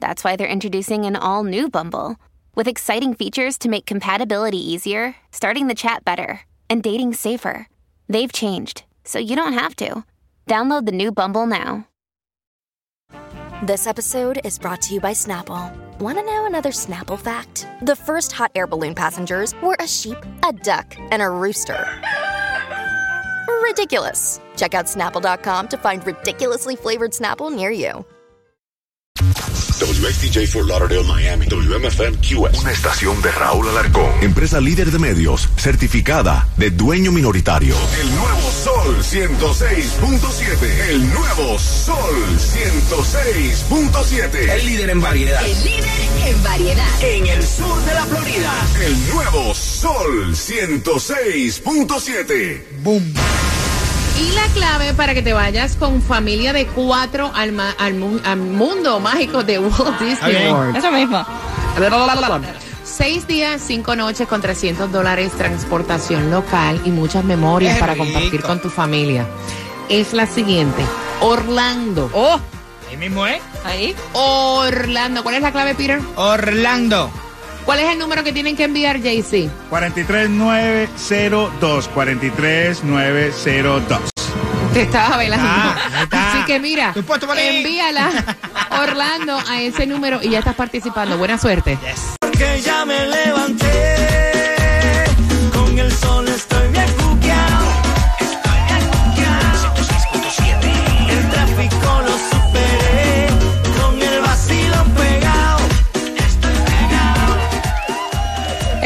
that's why they're introducing an all new Bumble with exciting features to make compatibility easier, starting the chat better, and dating safer. They've changed, so you don't have to. Download the new Bumble now. This episode is brought to you by Snapple. Want to know another Snapple fact? The first hot air balloon passengers were a sheep, a duck, and a rooster. Ridiculous. Check out snapple.com to find ridiculously flavored Snapple near you. WXTJ for Lauderdale, Miami. WMFM QS. Una estación de Raúl Alarcón. Empresa líder de medios, certificada de dueño minoritario. El nuevo Sol 106.7. El nuevo Sol 106.7. El líder en variedad. El líder en variedad. En el sur de la Florida. El nuevo Sol 106.7. Boom. Y la clave para que te vayas con familia de cuatro al, ma- al mu- al mundo mágico de Walt Disney World. Eso mismo. Seis días, cinco noches con 300 dólares, transportación local y muchas memorias Qué para rico. compartir con tu familia. Es la siguiente. Orlando. Oh, Ahí mismo, ¿eh? ahí. Orlando. ¿Cuál es la clave, Peter? Orlando. ¿Cuál es el número que tienen que enviar, JC? 43902. 43902. Te estaba velando. Ah. Así que mira, envíala, Orlando, a ese número y ya estás participando. Buena suerte. Que ya me levanté.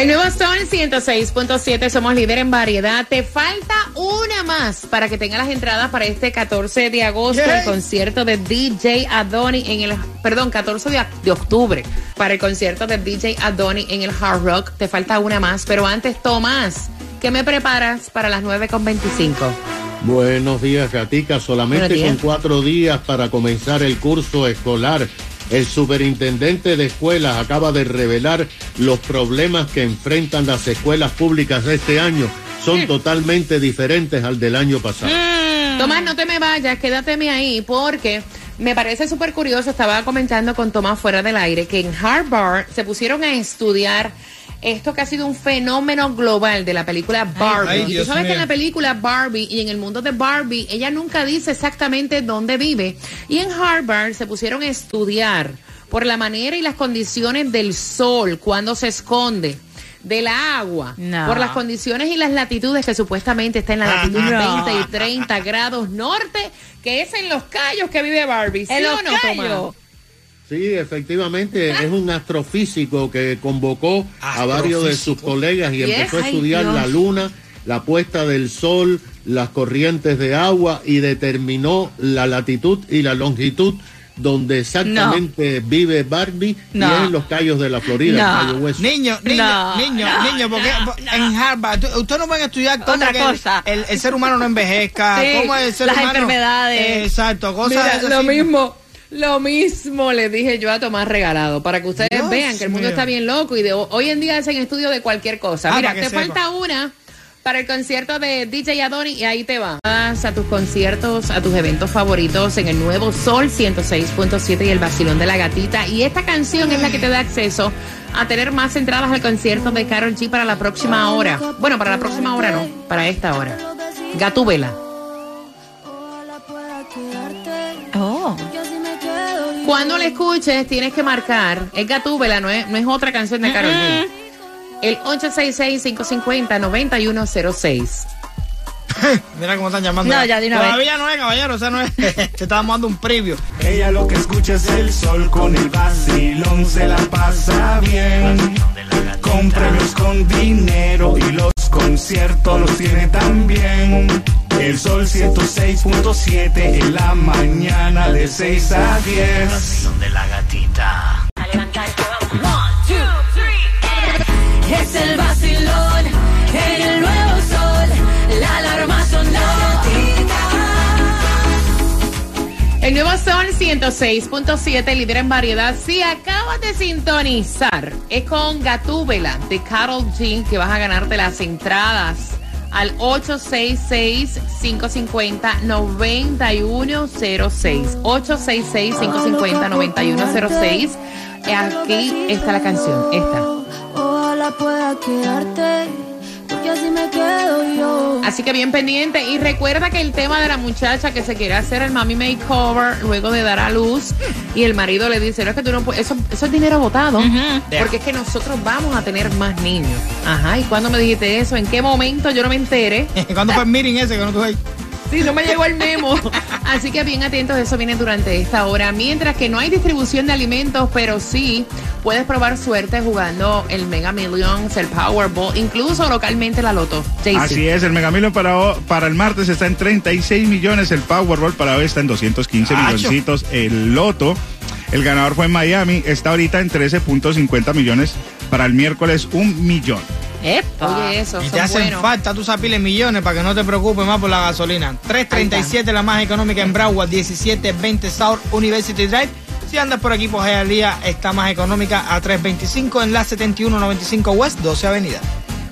El nuevo Sol 106.7, somos líder en variedad. Te falta una más para que tenga las entradas para este 14 de agosto, el concierto de DJ Adoni en el, perdón, 14 de, de octubre, para el concierto de DJ Adoni en el Hard Rock. Te falta una más, pero antes, Tomás, ¿qué me preparas para las 9.25? Buenos días, Gatica. Solamente Buenos días. con cuatro días para comenzar el curso escolar. El superintendente de escuelas acaba de revelar los problemas que enfrentan las escuelas públicas de este año. Son totalmente diferentes al del año pasado. Tomás, no te me vayas, quédateme ahí porque me parece súper curioso. Estaba comentando con Tomás fuera del aire que en Harvard se pusieron a estudiar esto que ha sido un fenómeno global de la película Barbie. ay, y tú sabes que en la película Barbie y en el mundo de Barbie, ella nunca dice exactamente dónde vive. Y en Harvard se pusieron a estudiar por la manera y las condiciones del sol, cuando se esconde. Del agua, No. por las condiciones y las latitudes que supuestamente está en la latitud no. 20 y 30 grados norte, que es en los callos que vive Barbie. ¿Sí En o los no, Tomás? Sí, efectivamente, es un astrofísico que convocó a varios de sus colegas y Yes. empezó a estudiar Dios. la luna, la puesta del sol, las corrientes de agua y determinó la latitud y la longitud donde exactamente vive Barbie y es en los callos de la Florida, No. Cayo Hueso. Niño, niño, No, niño, no, niño, porque no, en Harvard, ustedes no van a estudiar cómo Otra que el- cosa. El, el ser humano no envejezca, Sí, cómo el ser las humano- enfermedades. Exacto, cosas Mira, así. lo mismo, lo mismo le dije yo a Tomás Regalado, para que ustedes Dios vean que el mundo mío. está bien loco y de hoy en día hacen estudio de cualquier cosa. Ah, Mira, te sepa. falta una para el concierto de DJ Adoni y ahí te va. Vas a tus conciertos, a tus eventos favoritos en el nuevo Sol 106.7 y el vacilón de la gatita. Y esta canción es la que te da acceso a tener más entradas al concierto de Karol G para la próxima hora. Bueno, para la próxima hora no, para esta hora. Gatúbela. Cuando la escuches, tienes que marcar. Es Gatúbela, no es, no es otra canción de Karol G. El 866-550-9106. Mira cómo están llamando. No, ya de una vez. Todavía no es, caballero, o sea, no es. Te estábamos dando un preview. Ella lo que escucha es el sol con el vacilón, se la pasa bien. Con premios, con dinero y los conciertos los tiene también. El sol 106.7 en la mañana de 6 a 10. Donde la gatita. Eh. Es el vacilón, en el nuevo sol, la alarma sonó. El nuevo sol 106.7, líder en variedad. Si acabas de sintonizar, es con Gatúbela de Carol G que vas a ganarte las entradas al 866-550-9106. 866-550-9106. Aquí está la canción, esta. Ojalá pueda quedarte, así me quedo yo. Así que bien pendiente. Y recuerda que el tema de la muchacha que se quiere hacer el mami makeover luego de dar a luz y el marido le dice, no es que tú no puedes, eso, eso es dinero botado. Porque es que nosotros vamos a tener más niños. Ajá, ¿y cuándo me dijiste eso? ¿En qué momento yo no me enteré? ¿Cuándo fue el meeting ese que no tuve ahí? Sí, no me llegó el memo. Así que bien atentos, eso viene durante esta hora. Mientras que no hay distribución de alimentos, pero sí puedes probar suerte jugando el Mega Millions, el Powerball, incluso localmente la Loto. Así es, el Mega Million para, para el martes está en 36 millones, el Powerball para hoy está en 215 Acho. milloncitos, el Loto, el ganador fue en Miami, está ahorita en 13.50 millones, para el miércoles un millón. Oye, eso, Y son te hacen buenos. falta, tú sabes, piles millones para que no te preocupes más por la gasolina. 337 la más económica en Broward, 1720 South University Drive. Si andas por aquí por Hialeah, está más económica a 325 en la 7195 West, 12 Avenida.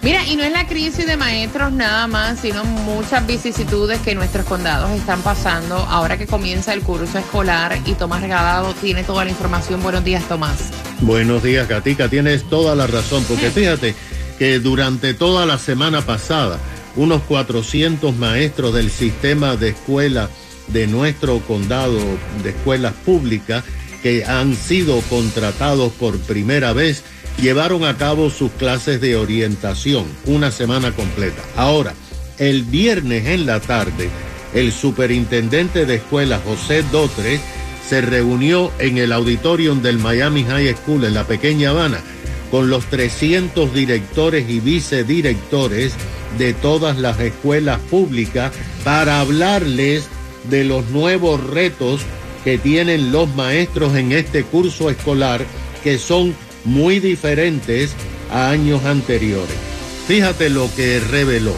Mira, y no es la crisis de maestros nada más, sino muchas vicisitudes que nuestros condados están pasando ahora que comienza el curso escolar y Tomás Regalado tiene toda la información. Buenos días, Tomás. Buenos días, Gatica. Tienes toda la razón, porque fíjate que durante toda la semana pasada, unos 400 maestros del sistema de escuela de nuestro condado de escuelas públicas que han sido contratados por primera vez llevaron a cabo sus clases de orientación una semana completa. Ahora, el viernes en la tarde, el superintendente de escuelas José Dotre se reunió en el auditorium del Miami High School en la pequeña Habana con los 300 directores y vicedirectores de todas las escuelas públicas para hablarles de los nuevos retos que tienen los maestros en este curso escolar que son muy diferentes a años anteriores. Fíjate lo que reveló.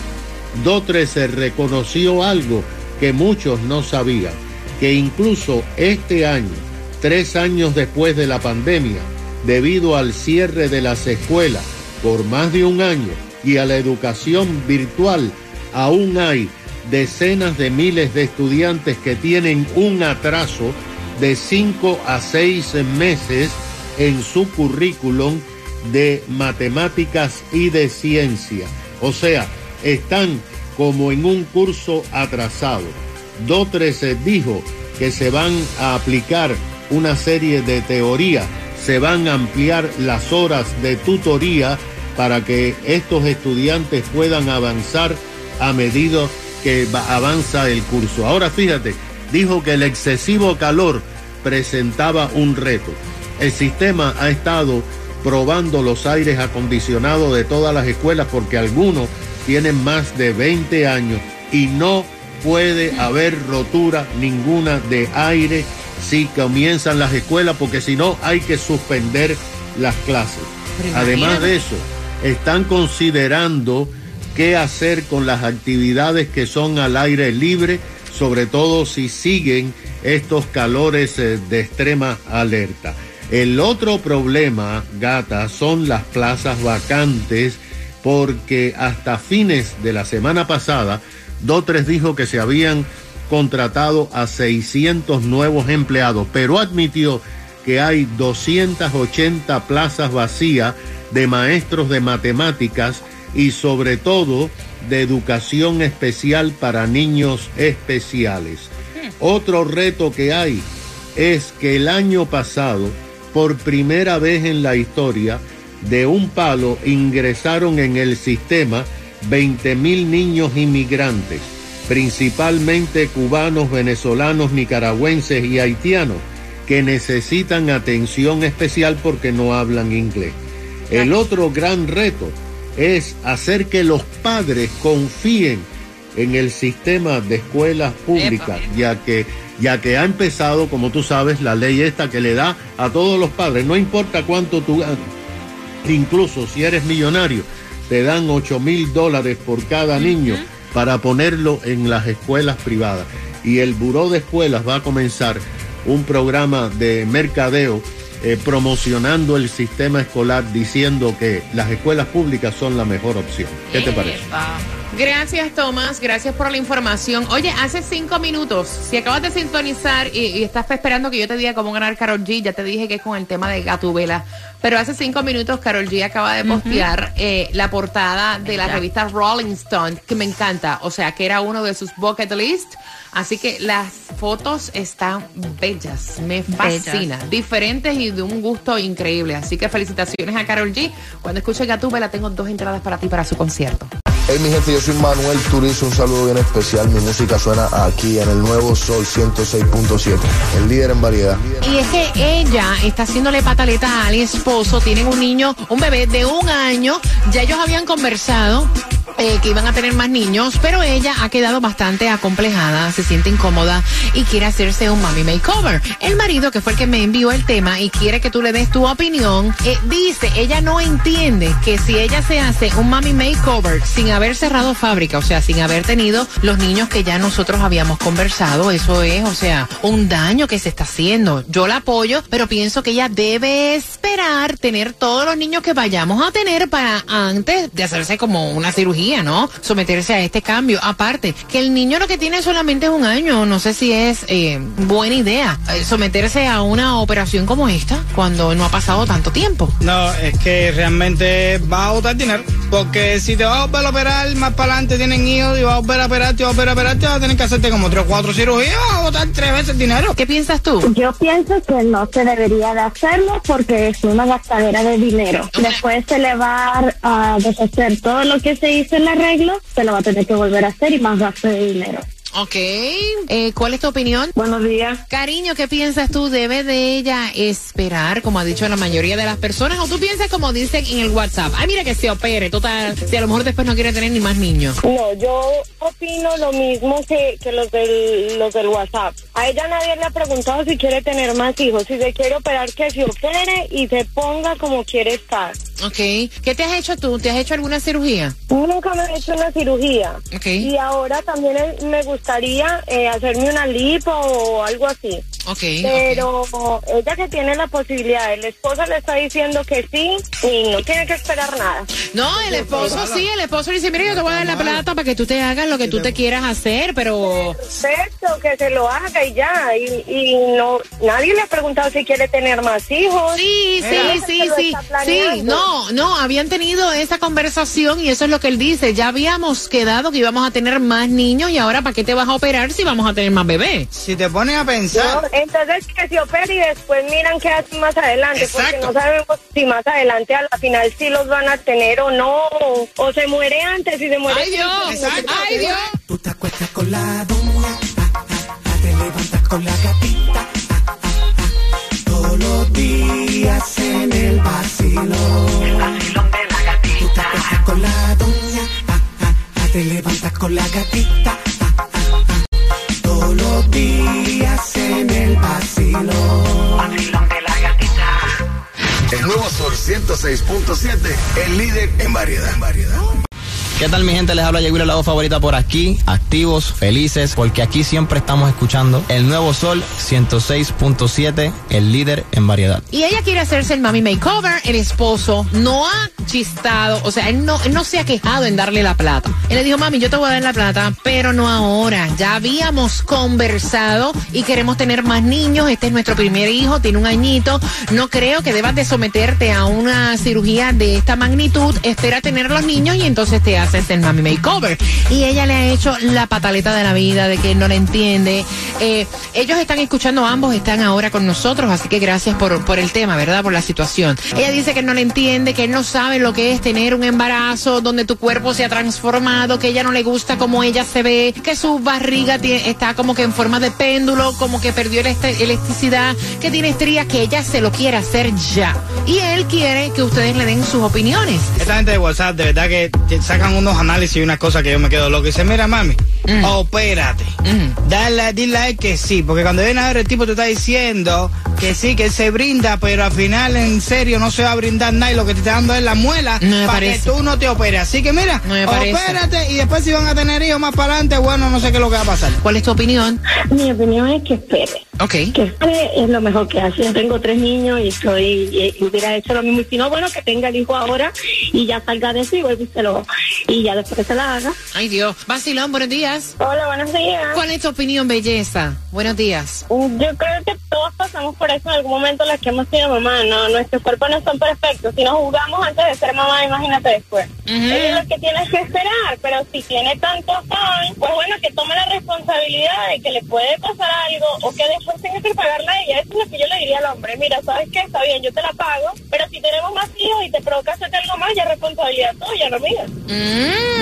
Dotre se reconoció algo que muchos no sabían, que incluso este año, tres años después de la pandemia, debido al cierre de las escuelas por más de un año y a la educación virtual, aún hay decenas de miles de estudiantes que tienen un atraso de cinco a seis meses en su currículum de matemáticas y de ciencia. O sea, están como en un curso atrasado. Dotre se dijo que se van a aplicar una serie de teorías, se van a ampliar las horas de tutoría para que estos estudiantes puedan avanzar a medida que va- avanza el curso. Ahora fíjate, dijo que el excesivo calor presentaba un reto. El sistema ha estado probando los aires acondicionados de todas las escuelas porque algunos tienen más de 20 años y no puede haber rotura ninguna de aire si comienzan las escuelas porque si no hay que suspender las clases. Además de eso, están considerando qué hacer con las actividades que son al aire libre, sobre todo si siguen estos calores eh, de extrema alerta. El otro problema, gata, son las plazas vacantes, porque hasta fines de la semana pasada, Dotres dijo que se habían contratado a 600 nuevos empleados, pero admitió que hay 280 plazas vacías de maestros de matemáticas y sobre todo de educación especial para niños especiales. Otro reto que hay es que el año pasado, por primera vez en la historia, de un palo ingresaron en el sistema 20 mil niños inmigrantes, principalmente cubanos, venezolanos, nicaragüenses y haitianos, que necesitan atención especial porque no hablan inglés. El otro gran reto es hacer que los padres confíen en el sistema de escuelas públicas, ya que ya que ha empezado, como tú sabes, la ley esta que le da a todos los padres, no importa cuánto tú ganes, incluso si eres millonario, te dan 8 mil dólares por cada niño para ponerlo en las escuelas privadas. Y el buró de escuelas va a comenzar un programa de mercadeo eh, promocionando el sistema escolar diciendo que las escuelas públicas son la mejor opción. ¿Qué te parece? Gracias, Tomás. Gracias por la información. Oye, hace cinco minutos, si acabas de sintonizar y, y estás esperando que yo te diga cómo ganar Carol G, ya te dije que es con el tema de Gatubela. Pero hace cinco minutos, Carol G acaba de postear eh, la portada de la revista Rolling Stone, que me encanta. O sea, que era uno de sus bucket list. Así que las fotos están bellas. Me fascina. Diferentes y de un gusto increíble. Así que felicitaciones a Carol G. Cuando escuche Gatubela, tengo dos entradas para ti para su concierto. Hey mi gente, yo soy Manuel Turizo, un saludo bien especial. Mi música suena aquí en el nuevo Sol 106.7, el líder en variedad. Y es que ella está haciéndole pataleta al esposo. Tienen un niño, un bebé de un año. Ya ellos habían conversado. Eh, que iban a tener más niños, pero ella ha quedado bastante acomplejada, se siente incómoda y quiere hacerse un mami makeover. El marido, que fue el que me envió el tema y quiere que tú le des tu opinión, eh, dice, ella no entiende que si ella se hace un mami makeover sin haber cerrado fábrica, o sea, sin haber tenido los niños que ya nosotros habíamos conversado, eso es, o sea, un daño que se está haciendo. Yo la apoyo, pero pienso que ella debe esperar tener todos los niños que vayamos a tener para antes de hacerse como una cirugía, ¿no? Someterse a este cambio. Aparte, que el niño lo que tiene solamente es un año, no sé si es eh, buena idea eh, someterse a una operación como esta cuando no ha pasado tanto tiempo. No, es que realmente vas a botar dinero. Porque si te vas a volver a operar más para adelante, tienen hijos y vas a volver a operar, te vas a volver a operar, te vas a tener que hacerte como tres o cuatro cirugías, vas a botar tres veces dinero. ¿Qué piensas tú? Yo pienso que no se debería de hacerlo porque es una gastadera de dinero. Después se le va a deshacer todo lo que se hizo en el arreglo, se lo va a tener que volver a hacer y más gasto de dinero. Ok. Eh, ¿Cuál es tu opinión? Buenos días. Cariño, ¿qué piensas tú? ¿Debe de ella esperar, como ha dicho la mayoría de las personas? ¿O tú piensas como dicen en el WhatsApp? Ay, mira que se opere, total. Si a lo mejor después no quiere tener ni más niños. No, yo opino lo mismo que, que los, del, los del WhatsApp. A ella nadie le ha preguntado si quiere tener más hijos. Si se quiere operar, que se opere y se ponga como quiere estar. Ok. ¿Qué te has hecho tú? ¿Te has hecho alguna cirugía? Nunca me he hecho una cirugía. Ok. Y ahora también me gustaría eh, hacerme una lipo o algo así. Ok. Pero ella que tiene la posibilidad, el esposo le está diciendo que sí y no tiene que esperar nada. No, el esposo sí, el esposo le dice, mira, yo te voy a dar la plata para que tú te hagas lo que tú te quieras hacer, pero... Perfecto, que se lo haga y ya. Y, y no, nadie le ha preguntado si quiere tener más hijos. Sí, sí, sí, sí, sí, no, no, habían tenido esa conversación y eso es lo que él dice, ya habíamos quedado que íbamos a tener más niños y ahora ¿para qué te vas a operar si vamos a tener más bebés? Si te pones a pensar, No, entonces que se opere y después miran qué hacen más adelante, porque Exacto. no sabemos si más adelante a la final sí los van a tener o no, o se muere antes y se muere ¡Ay Dios! ¡Ay Dios! Tú te acuestas con la doña, ah, ah, ah, te levantas con la gatita, ah, ah, ah, todos los días en el vacilón. El vacilón de la gatita. Tú te acuestas con la doña, ah, te levantas con la gatita, 106.7, el líder en variedad. En variedad. ¿Qué tal mi gente? Les habla Yeguila, la voz favorita por aquí, activos, felices, porque aquí siempre estamos escuchando el nuevo Sol 106.7, el líder en variedad. Y ella quiere hacerse el mami makeover, el esposo no ha chistado, o sea, él no, él no se ha quejado en darle la plata. Él le dijo, mami, yo te voy a dar la plata, pero no ahora. Ya habíamos conversado y queremos tener más niños. Este es nuestro primer hijo, tiene un añito. No creo que debas de someterte a una cirugía de esta magnitud. Espera tener los niños y entonces te haces el mami makeover. Y ella le ha hecho la pataleta de la vida, de que no la entiende. Eh, ellos están escuchando, ambos están ahora con nosotros, así que gracias por, por el tema, ¿verdad? Por la situación. Ella dice que no le entiende, que él no sabe lo que es tener un embarazo donde tu cuerpo se ha transformado, que ella no le gusta cómo ella se ve, que su barriga tie- está como que en forma de péndulo, como que perdió la elasticidad, que tiene estrías, que ella se lo quiere hacer ya. Y él quiere que ustedes le den sus opiniones. esta gente de WhatsApp, de verdad que sacan unos análisis y unas cosas que yo me quedo loco. Y dicen, mira, mami, opérate. Dale, dile a él que sí, porque cuando viene a ver el tipo te está diciendo que sí, que él se brinda, pero al final en serio no se va a brindar nada y lo que te está dando es la muela No para que tú no te operes. Así que mira, No opérate y después si van a tener hijos más para adelante, bueno, no sé qué es lo que va a pasar. ¿Cuál es tu opinión? Mi opinión es que espere. Ok. Que espere es lo mejor que hace. Yo tengo tres niños y estoy, y, y hubiera hecho lo mismo. Y si no, bueno, que tenga el hijo ahora y ya salga de eso y vuelve y se lo, y ya después se la haga. Ay, Dios. Vacilón, buenos días. Hola, buenos días. ¿Cuál es tu opinión, belleza? Buenos días. Yo creo que todos pasamos por eso en algún momento las que hemos sido mamá, no, nuestros cuerpos no son perfectos. Si nos jugamos antes de ser mamá, imagínate después. Es lo que tienes que esperar, pero si tiene tantos años, pues bueno, que tome la responsabilidad de que le puede pasar algo o que después tenga que pagarla a ella. Eso es lo que yo le diría al hombre. Mira, ¿sabes qué? Está bien, yo te la pago, pero si tenemos más hijos y te provoca hacerte algo más, ya es responsabilidad tuya, no mía.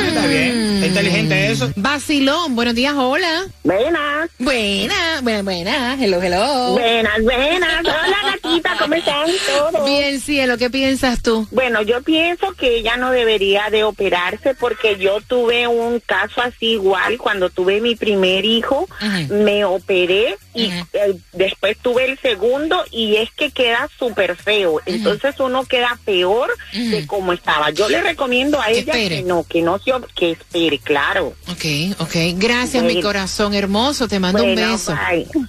Está bien, está inteligente eso. Vacilón, buenos días, hola. Buenas. Buenas, buenas, buenas. Hello, hello. Buenas, buenas. Hola, gatita, ¿cómo están todos? Bien, cielo, ¿qué piensas tú? Bueno, yo pienso que ella no debería de operarse porque yo tuve un caso así igual cuando tuve mi primer hijo, me operé y eh, después tuve el segundo y es que queda súper feo, entonces uno queda peor de como estaba. Yo le recomiendo a ella espere. que no, que no se, que espere, claro. Ok, ok. Gracias, mi corazón hermoso. Te mando un beso.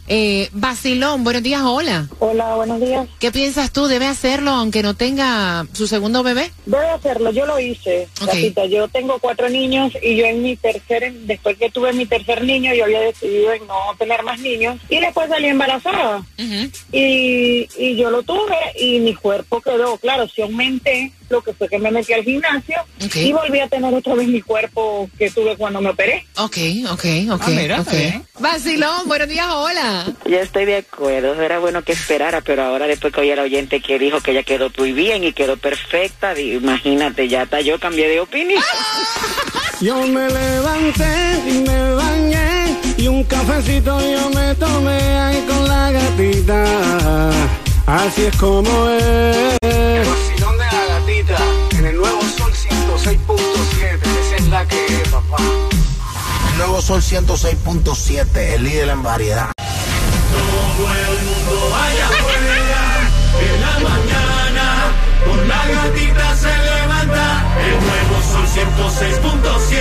Eh, Vacilón, buenos días, hola. Hola, buenos días. ¿Qué piensas tú? ¿Debe hacerlo aunque no tenga su segundo bebé? Debe hacerlo, yo lo hice. Ok. Gatita. Yo tengo cuatro niños y yo en mi tercer, después que tuve mi tercer niño, yo había decidido en no tener más niños y después salí embarazada. y, y yo lo tuve y mi cuerpo quedó, claro, si aumenté lo que fue que me metí al gimnasio Ok. y volví a tener otra vez mi cuerpo que tuve cuando me operé. Ok, ok, ok. Ah, mira, ok. está bien. Vacilón, buenos días, hola. Yo estoy de acuerdo, era bueno que esperara, pero ahora después que oí al oyente que dijo que ella quedó muy bien y quedó perfecta, imagínate, ya hasta yo cambié de opinión. Yo me levanté y me bañé y un cafecito yo me tomé ahí con la gatita. Así es como es. Nuevo Sol 106.7, el líder en variedad. Todo el mundo vaya afuera en la mañana. Con la gatita se levanta. El nuevo Sol 106.7.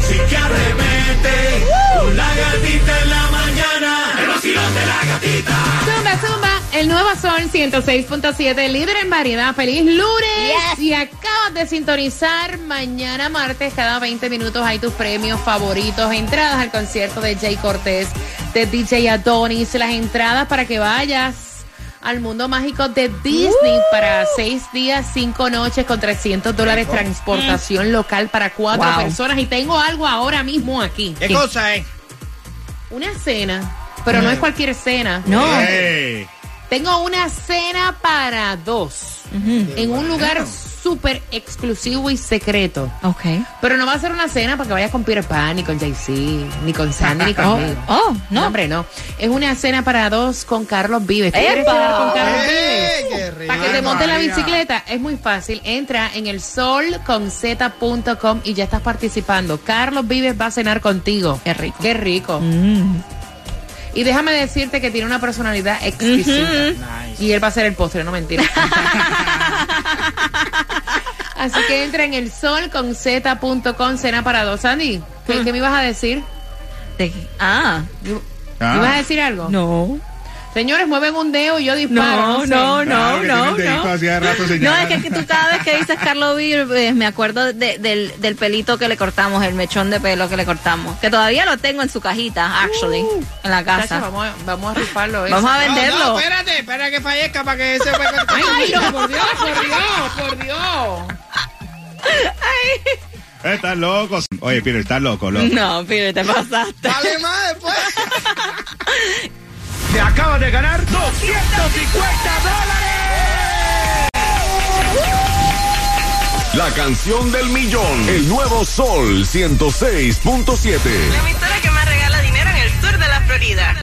Sí que arremete. Con la gatita en la mañana. El vacilón de la gatita. Zumba, zumba. El nuevo Sol 106.7, líder en variedad. Feliz lunes. Y acabas de sintonizar mañana martes, cada 20 minutos hay tus premios favoritos. Entradas al concierto de Jay Cortés, de DJ Adonis. Las entradas para que vayas al mundo mágico de Disney para seis días, cinco noches con 300 dólares transportación local para cuatro Wow. personas. Y tengo algo ahora mismo aquí. ¿Qué cosa es? Una cena, pero no es cualquier cena. No. Tengo una cena para dos en un lugar súper exclusivo y secreto. Ok. Pero no va a ser una cena para que vayas con Peter Pan, ni con Jay-Z, ni con Sandy, ni conmigo. Oh, no. hombre, no. Es una cena para dos con Carlos Vives. ¿Tú quieres cenar con Carlos ¡Eh, qué Vives? rico! Para que te monte la bicicleta. Es muy fácil. Entra en el solconzeta.com y ya estás participando. Carlos Vives va a cenar contigo. Qué rico. Qué rico. Y déjame decirte que tiene una personalidad exquisita. Y él va a ser el postre, no mentira. Así que entra en el solconzeta.com, cena para dos. Sandy, ¿qué, qué me ibas a decir? Ah. ¿Me ibas a decir algo? No. Señores, mueven un dedo y yo disparo. No, sé. no, no, no, no. rato No, es que, que tú cada vez que dices Carlos Vives, me acuerdo de- del, del pelito que le cortamos, el mechón de pelo que le cortamos. Que todavía lo tengo en su cajita, actually, en la Chacho, casa. vamos, a, vamos a rifarlo. eso. Vamos a venderlo. no, espérate, espera que fallezca para que se Ay, no, por Dios, por Dios, por Dios. Estás loco. Oye, Piro, estás loco, loco. No, Pire, te pasaste. Dale más después. Te acabas de ganar 250 dólares. La canción del millón. El nuevo Sol 106.7. La emisora que más regala dinero en el sur de la Florida.